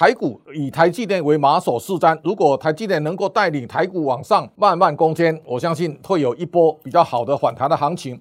台股以台积电为马首是瞻，如果台积电能够带领台股往上慢慢攻坚，我相信会有一波比较好的反弹的行情。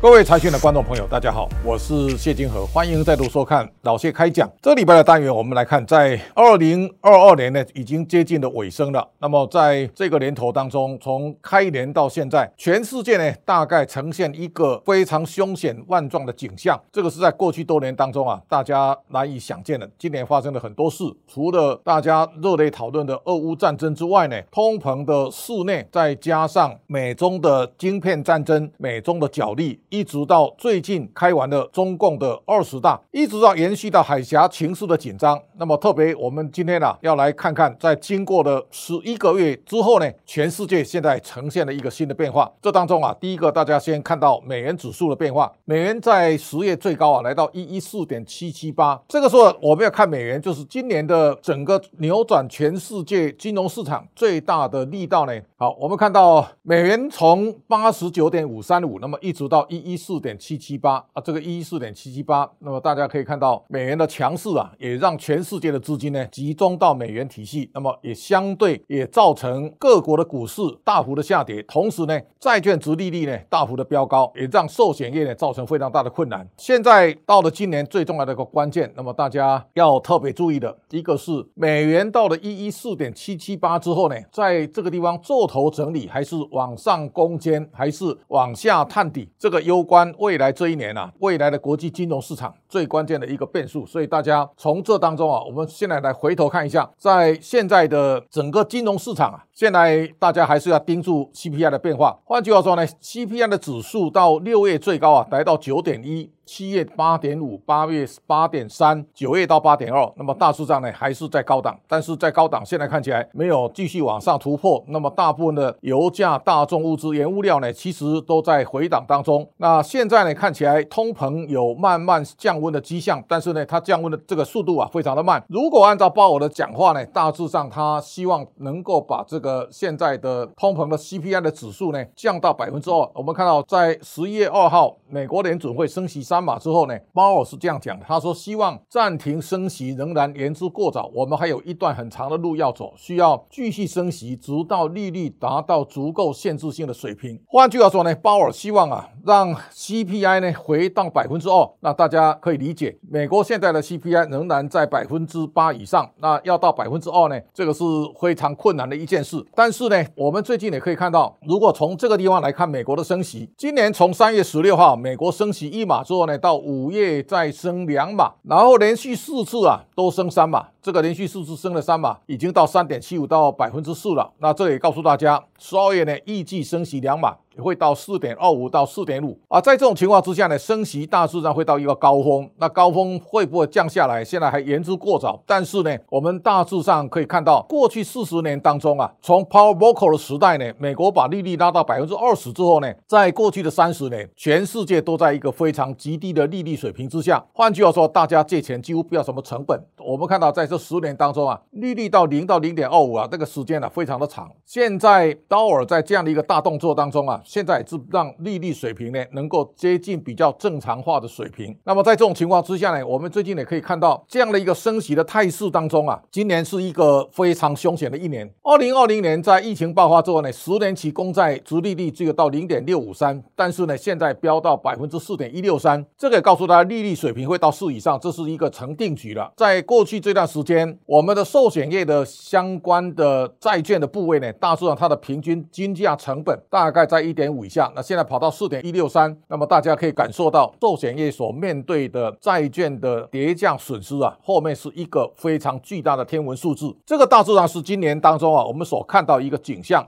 各位财讯的观众朋友，大家好，我是谢金河，欢迎再度收看老谢开讲。这礼拜的单元，我们来看，在二零二二年呢，已经接近了尾声了。那么在这个年头当中，从开年到现在，全世界呢，大概呈现一个非常凶险万状的景象。这个是在过去多年当中啊，大家难以想见的。今年发生了很多事，除了大家热烈讨论的俄乌战争之外呢，通膨的肆虐，再加上美中的晶片战争，美中的角力。一直到最近开完了中共的二十大，一直到延续到海峡情势的紧张。那么特别，我们今天呢、啊、要来看看，在经过了十一个月之后呢，全世界现在呈现了一个新的变化。这当中啊，第一个大家先看到美元指数的变化，美元在十月最高啊来到一一四点七七八。这个时候我们要看美元，就是今年的整个扭转全世界金融市场最大的力道呢。好，我们看到美元从八十九点五三五，那么一直到一。一四点七七八啊，这个一四点七七八，那么大家可以看到美元的强势啊，也让全世界的资金呢集中到美元体系，那么也相对也造成各国的股市大幅的下跌，同时呢，债券殖利率呢大幅的飙高，也让寿险业呢造成非常大的困难。现在到了今年最重要的一个关键，那么大家要特别注意的一个是美元到了一一四点七七八之后呢，在这个地方做头整理，还是往上攻坚，还是往下探底？这个。攸关未来这一年啊，未来的国际金融市场最关键的一个变数，所以大家从这当中啊，我们现在来回头看一下，在现在的整个金融市场啊，现在大家还是要盯住 CPI 的变化。换句话说呢，CPI 的指数到六月最高啊，来到九点一。七月八点五，八月八点三，九月到八点二，那么大致上呢还是在高档，但是在高档现在看起来没有继续往上突破。那么大部分的油价、大宗物资、原物料呢，其实都在回档当中。那现在呢看起来通膨有慢慢降温的迹象，但是呢它降温的这个速度啊非常的慢。如果按照鲍尔的讲话呢，大致上他希望能够把这个现在的通膨的 CPI 的指数呢降到百分之二。我们看到在十一月二号，美国联准会升息三。三码之后呢，鲍尔是这样讲的，他说希望暂停升息仍然言之过早，我们还有一段很长的路要走，需要继续升息，直到利率达到足够限制性的水平。换句话说呢，鲍尔希望啊，让 CPI 呢回到百分之二。那大家可以理解，美国现在的 CPI 仍然在百分之八以上，那要到百分之二呢，这个是非常困难的一件事。但是呢，我们最近也可以看到，如果从这个地方来看，美国的升息，今年从三月十六号美国升息一码之后。到五月再升两码，然后连续四次啊都升三码，这个连续四次升了三码，已经到三点七五到百分之四了。那这也告诉大家，十二月呢预计升息两码。也会到四点二五到四点五啊，在这种情况之下呢，升息大致上会到一个高峰。那高峰会不会降下来？现在还言之过早。但是呢，我们大致上可以看到，过去四十年当中啊，从 Powell Volcker 的时代呢，美国把利率拉到百分之二十之后呢，在过去的三十年，全世界都在一个非常极低的利率水平之下。换句话说，大家借钱几乎不要什么成本。我们看到在这十年当中啊，利率到零到零点二五啊，这个时间呢、非常的长。现在刀尔在这样的一个大动作当中啊。现在是让利率水平呢能够接近比较正常化的水平。那么在这种情况之下呢，我们最近也可以看到这样的一个升息的态势当中啊，今年是一个非常凶险的一年。二零二零年在疫情爆发之后呢，十年期公债殖利率只有到零点六五三，但是呢现在飙到百分之四点一六三，这个也告诉大家利率水平会到四以上，这是一个成定局了。在过去这段时时间，我们的寿险业的相关的债券的部位呢，大致上它的平均均价成本大概在一点五以下，那现在跑到四点一六三，那么大家可以感受到寿险业所面对的债券的跌价损失啊，后面是一个非常巨大的天文数字。这个大致上是今年当中啊，我们所看到一个景象。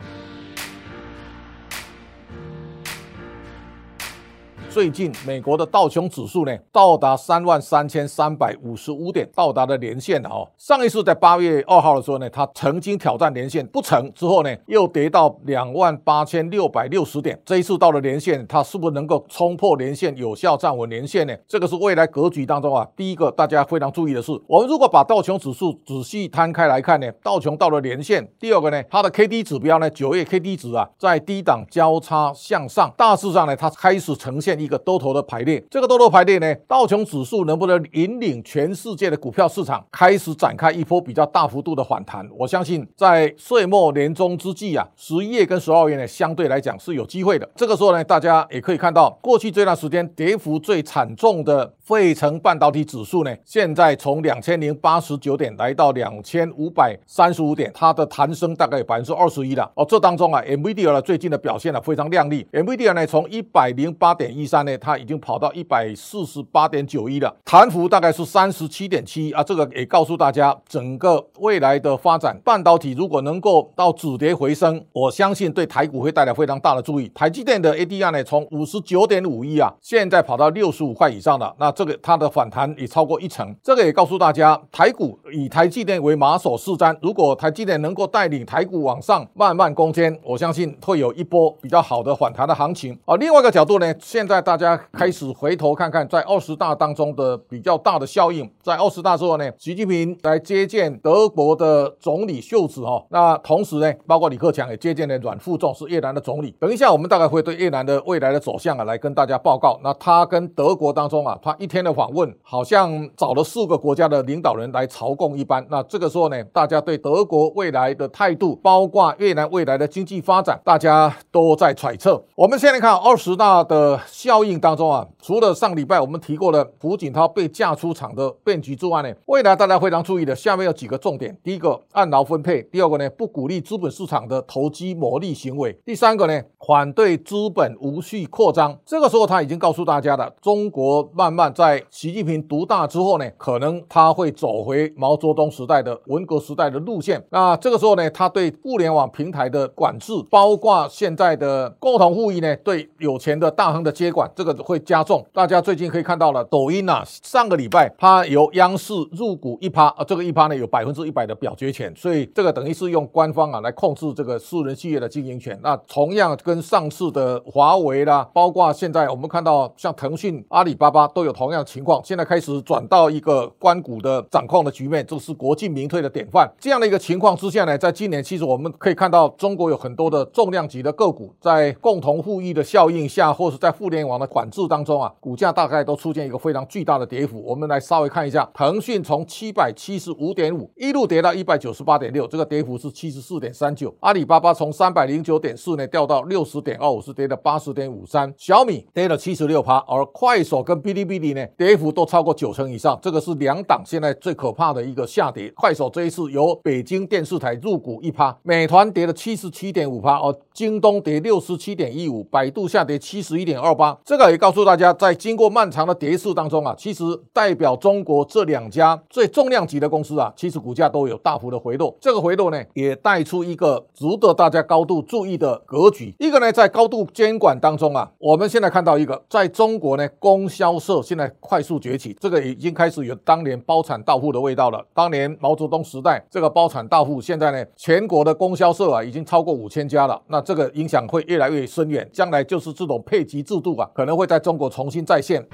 最近美国的道琼指数呢，到达三万三千三百五十五点，到达了年线了哦。上一次在八月二号的时候呢，它曾经挑战年线不成，之后呢又跌到两万八千六百六十点。这一次到了年线，它是不是能够冲破年线，有效站稳年线呢？这个是未来格局当中啊，第一个大家非常注意的是，我们如果把道琼指数仔细摊开来看呢，道琼到了年线。第二个呢，它的 K D 指标呢，九月 K D 值啊，在低档交叉向上，大致上呢，它开始呈现。一个多头的排列。这个多头排列呢，道琼指数能不能引领全世界的股票市场开始展开一波比较大幅度的反弹？我相信在岁末年终之际啊，十一月跟十二月呢，相对来讲是有机会的。这个时候呢，大家也可以看到，过去这段时间跌幅最惨重的费城半导体指数呢，现在从两千零八十九点来到两千五百三十五点，它的弹升大概有百分之二十一了。哦，这当中啊，NVIDIA 最近的表现呢非常亮丽，NVIDIA 呢从一百零八点一三呢，它已经跑到一百四十八点九一了，弹幅大概是三十七点七啊。这个也告诉大家，整个未来的发展，半导体如果能够到止跌回升，我相信对台股会带来非常大的注意。台积电的 ADR 呢从五十九点五一啊，现在跑到六十五块以上了，那这个它的反弹也超过一成。这个也告诉大家，台股以台积电为马首是瞻，如果台积电能够带领台股往上慢慢攻坚，我相信会有一波比较好的反弹的行情。而另外一个角度呢，现在大家开始回头看看，在二十大当中的比较大的效应，在二十大之后呢，习近平来接见德国的总理秀子哈，那同时呢，包括李克强也接见了阮富仲，是越南的总理。等一下我们大概会对越南的未来的走向啊来跟大家报告。那他跟德国当中啊，他一天的访问好像找了四个国家的领导人来朝贡一般。那这个时候呢，大家对德国未来的态度，包括越南未来的经济发展，大家都在揣测。我们现在看二十大的效效应当中啊，除了上礼拜我们提过的胡锦涛被架出场的变局之外呢，未来大家非常注意的下面有几个重点：第一个，按劳分配；第二个呢，不鼓励资本市场的投机牟利行为；第三个呢，反对资本无序扩张。这个时候他已经告诉大家了，中国慢慢在习近平独大之后呢，可能他会走回毛泽东时代的文革时代的路线。那这个时候呢，他对互联网平台的管制，包括现在的共同富裕呢，对有钱的大亨的接管，这个会加重。大家最近可以看到了，抖音啊，上个礼拜它由央视入股一趴，啊，这个一趴呢有百分之一百的表决权，所以这个等于是用官方啊来控制这个私人企业的经营权。那同样跟上市的华为啦，包括现在我们看到像腾讯、阿里巴巴都有同样的情况，现在开始转到一个官股的掌控的局面，这是国进民退的典范。这样的一个情况之下呢，在今年其实我们可以看到，中国有很多的重量级的个股在共同富裕的效应下，或是在互联网的管制当中啊，股价大概都出现一个非常巨大的跌幅。我们来稍微看一下，腾讯从七百七十五点五一路跌到一百九十八点六，这个跌幅是七十四点三九。阿里巴巴从三百零九点四呢掉到六十点二五，是跌了八十点五三。小米跌了七十六趴，而快手跟哔哩哔哩呢跌幅都超过九成以上，这个是两档现在最可怕的一个下跌。快手这一次由北京电视台入股一趴，美团跌了七十七点五趴，而京东跌六十七点一五，百度下跌七十一点二八。这个也告诉大家，在经过漫长的跌势当中啊，其实代表中国这两家最重量级的公司啊，其实股价都有大幅的回落。这个回落呢，也带出一个值得大家高度注意的格局。一个呢，在高度监管当中啊，我们现在看到一个，在中国呢，供销社现在快速崛起，这个已经开始有当年包产到户的味道了。当年毛泽东时代，这个包产到户，现在呢，全国的供销社啊，已经超过五千家了。那这个影响会越来越深远，将来就是这种配给制度啊，可能会在中国重新再现。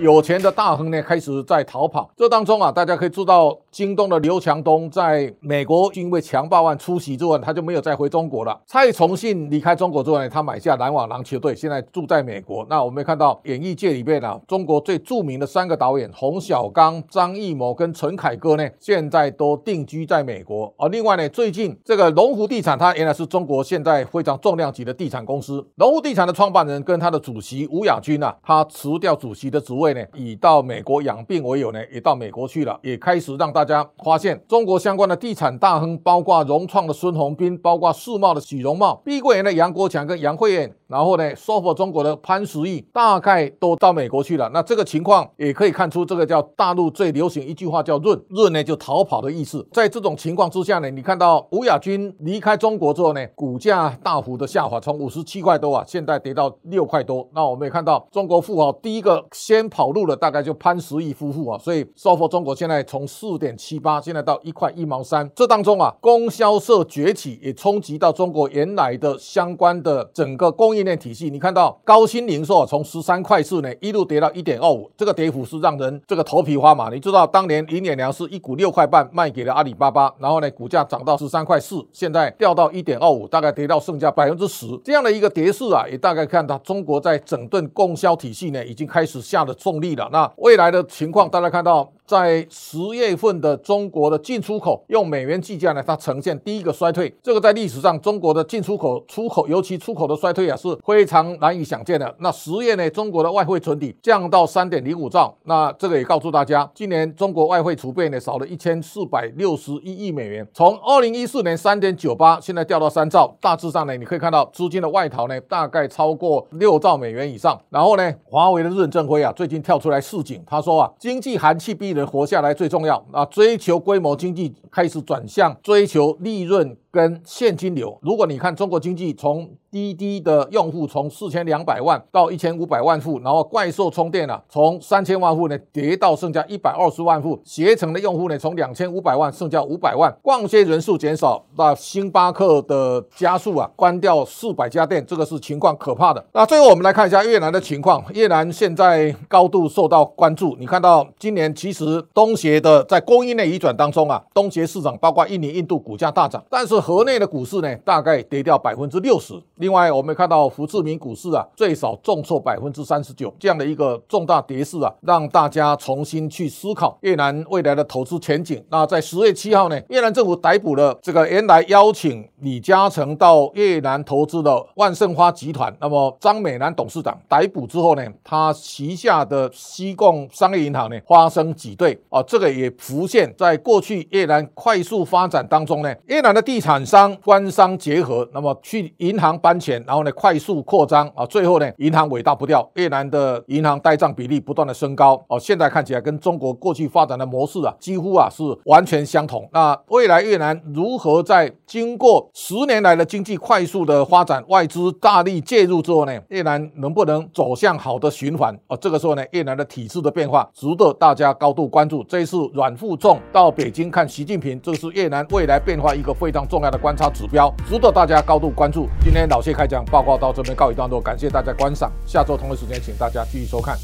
有钱的大亨呢，开始在逃跑。这当中啊，大家可以知道，京东的刘强东在美国因为强暴案出席之后，他就没有再回中国了。蔡崇信离开中国之后呢，他买下篮网篮球队，现在住在美国。那我们看到演艺界里面啊，中国最著名的三个导演洪小刚、张艺谋跟陈凯歌呢，现在都定居在美国。而另外呢，最近这个龙湖地产，它原来是中国现在非常重量级的地产公司。龙湖地产的创办人跟他的主席吴亚军啊，他辞掉主席的职位。以到美国养病为由呢，也到美国去了，也开始让大家发现中国相关的地产大亨，包括融创的孙宏斌，包括世茂的许荣茂，碧桂园的杨国强跟杨惠妍，然后呢，SOFO 中国的潘石屹，大概都到美国去了。那这个情况也可以看出，这个叫大陆最流行一句话叫“润润”呢，就逃跑的意思。在这种情况之下呢，你看到吴亚军离开中国之后呢，股价大幅的下滑，从五十七块多啊，现在跌到六块多。那我们也看到中国富豪第一个先。跑路了，大概就潘石屹夫妇啊，所以 SOFO 中国现在从四点七八，现在到一块一毛三。这当中啊，供销社崛起也冲击到中国原来的相关的整个供供应链体系，你看到高鑫零售从十三块四呢一路跌到一点二五，这个跌幅是让人这个头皮发麻。你知道当年林演良是一股六块半卖给了阿里巴巴，然后呢股价涨到十三块四，现在掉到一点二五，大概跌到剩下百分之十这样的一个跌势啊，也大概看到中国在整顿供销体系呢已经开始下了重力了。那未来的情况，大家看到。在十月份的中国的进出口用美元计价呢，它呈现第一个衰退。这个在历史上中国的进出口出口，尤其出口的衰退啊，是非常难以想见的。那十月呢，中国的外汇存底降到三点零五兆。那这个也告诉大家，今年中国外汇储备呢少了一千四百六十一亿美元，从二零一四年三点九八，现在掉到三兆。大致上呢，你可以看到资金的外逃呢，大概超过六兆美元以上。然后呢，华为的任正非啊，最近跳出来示警，他说啊，经济寒气逼人活下来最重要啊！追求规模经济开始转向追求利润跟现金流。如果你看中国经济从滴滴的用户从四千两百万到一千五百万户，然后怪兽充电啊，从三千万户呢跌到剩下一百二十万户，携程的用户呢从两千五百万剩下五百万，逛街人数减少，那星巴克的加速啊关掉四百家店，这个是情况可怕的。那最后我们来看一下越南的情况，越南现在高度受到关注。你看到今年其实东协的在供应链移转当中啊，东协市场包括印尼、印度股价大涨，但是河内的股市呢大概跌掉百分之六十。另外，我们看到胡志明股市啊，最少重挫百分之三十九，这样的一个重大跌势啊，让大家重新去思考越南未来的投资前景。那在十月七号呢，越南政府逮捕了这个原来邀请李嘉诚到越南投资的万盛花集团，那么张美兰董事长逮捕之后呢，他旗下的西贡商业银行呢发生挤兑啊，这个也浮现在过去越南快速发展当中呢，越南的地产产商官商结合，那么去银行搬钱，然后呢，快速扩张啊，最后呢，银行尾大不掉，越南的银行呆账比例不断的升高哦，现在看起来跟中国过去发展的模式啊，几乎啊是完全相同。那未来越南如何在经过十年来的经济快速的发展，外资大力介入之后呢，越南能不能走向好的循环？哦，这个时候呢，越南的体制的变化值得大家高度关注。这一次阮富仲到北京看习近平，这是越南未来变化一个非常重要的观察指标，值得大家高度关注。今天老谢开讲报告到这边告一段落，感谢大家观赏。下周同一时间，请大家继续收看。